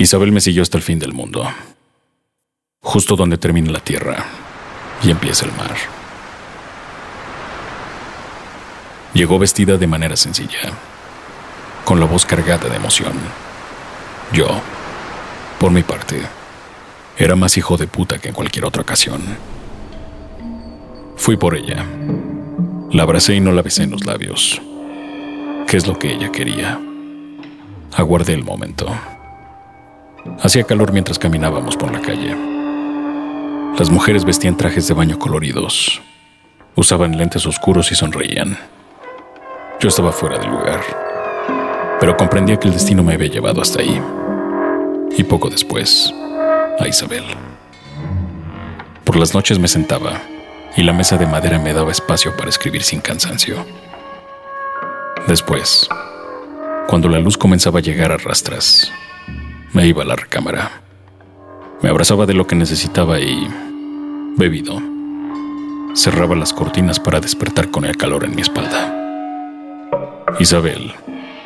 Isabel me siguió hasta el fin del mundo, justo donde termina la tierra y empieza el mar. Llegó vestida de manera sencilla, con la voz cargada de emoción. Yo, por mi parte, era más hijo de puta que en cualquier otra ocasión. Fui por ella. La abracé y no la besé en los labios. ¿Qué es lo que ella quería? Aguardé el momento. Hacía calor mientras caminábamos por la calle. Las mujeres vestían trajes de baño coloridos, usaban lentes oscuros y sonreían. Yo estaba fuera del lugar, pero comprendía que el destino me había llevado hasta ahí. Y poco después, a Isabel. Por las noches me sentaba y la mesa de madera me daba espacio para escribir sin cansancio. Después, cuando la luz comenzaba a llegar a rastras, me iba a la recámara. Me abrazaba de lo que necesitaba y, bebido, cerraba las cortinas para despertar con el calor en mi espalda. Isabel,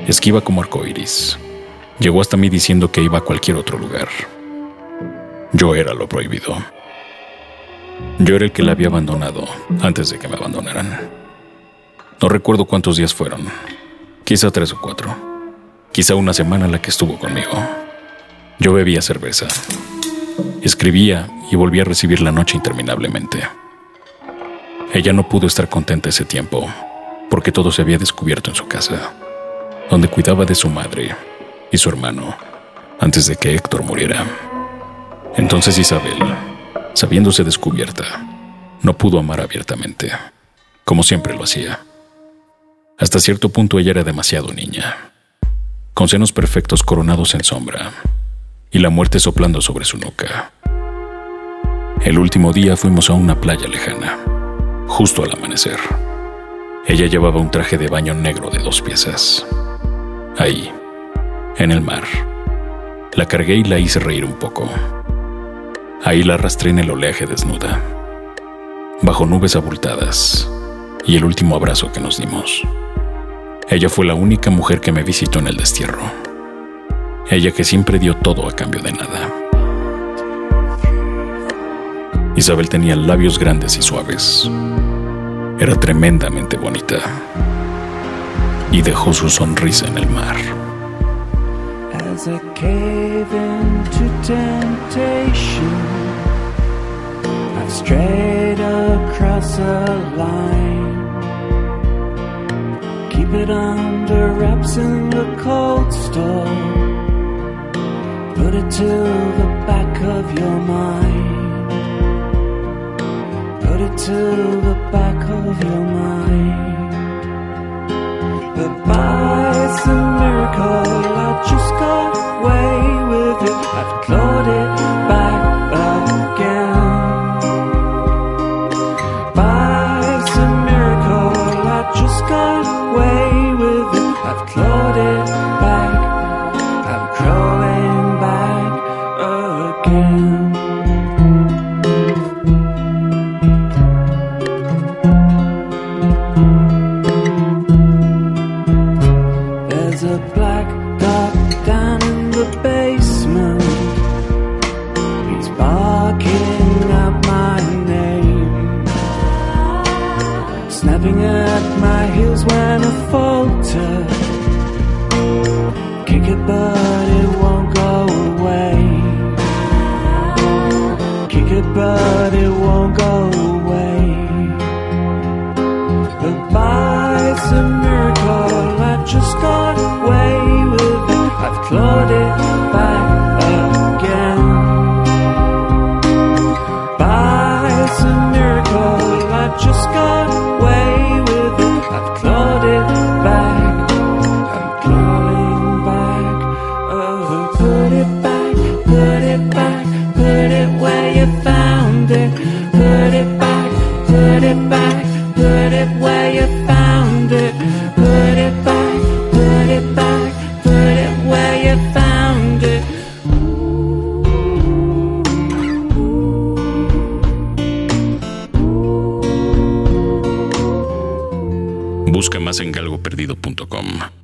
esquiva como arcoiris, llegó hasta mí diciendo que iba a cualquier otro lugar. Yo era lo prohibido. Yo era el que la había abandonado antes de que me abandonaran. No recuerdo cuántos días fueron, quizá tres o cuatro, quizá una semana la que estuvo conmigo. Yo bebía cerveza, escribía y volvía a recibir la noche interminablemente. Ella no pudo estar contenta ese tiempo, porque todo se había descubierto en su casa, donde cuidaba de su madre y su hermano antes de que Héctor muriera. Entonces Isabel, sabiéndose descubierta, no pudo amar abiertamente, como siempre lo hacía. Hasta cierto punto ella era demasiado niña, con senos perfectos coronados en sombra y la muerte soplando sobre su nuca. El último día fuimos a una playa lejana, justo al amanecer. Ella llevaba un traje de baño negro de dos piezas. Ahí, en el mar, la cargué y la hice reír un poco. Ahí la arrastré en el oleaje desnuda, bajo nubes abultadas, y el último abrazo que nos dimos. Ella fue la única mujer que me visitó en el destierro ella que siempre dio todo a cambio de nada. Isabel tenía labios grandes y suaves. Era tremendamente bonita. Y dejó su sonrisa en el mar. As cave into temptation, strayed across a line. Keep it under wraps in the cold store. Put it to the back of your mind. Put it to the back of your mind. But by some miracle, I just got away with it. I've clawed it back again. By some miracle, I just got away with it. I've clawed at my heels when I falter. Kick it, but it won't go away. Kick it, but it won't go away. But by some miracle, I just got away with it. I've clawed it. Busca más en galgoperdido.com.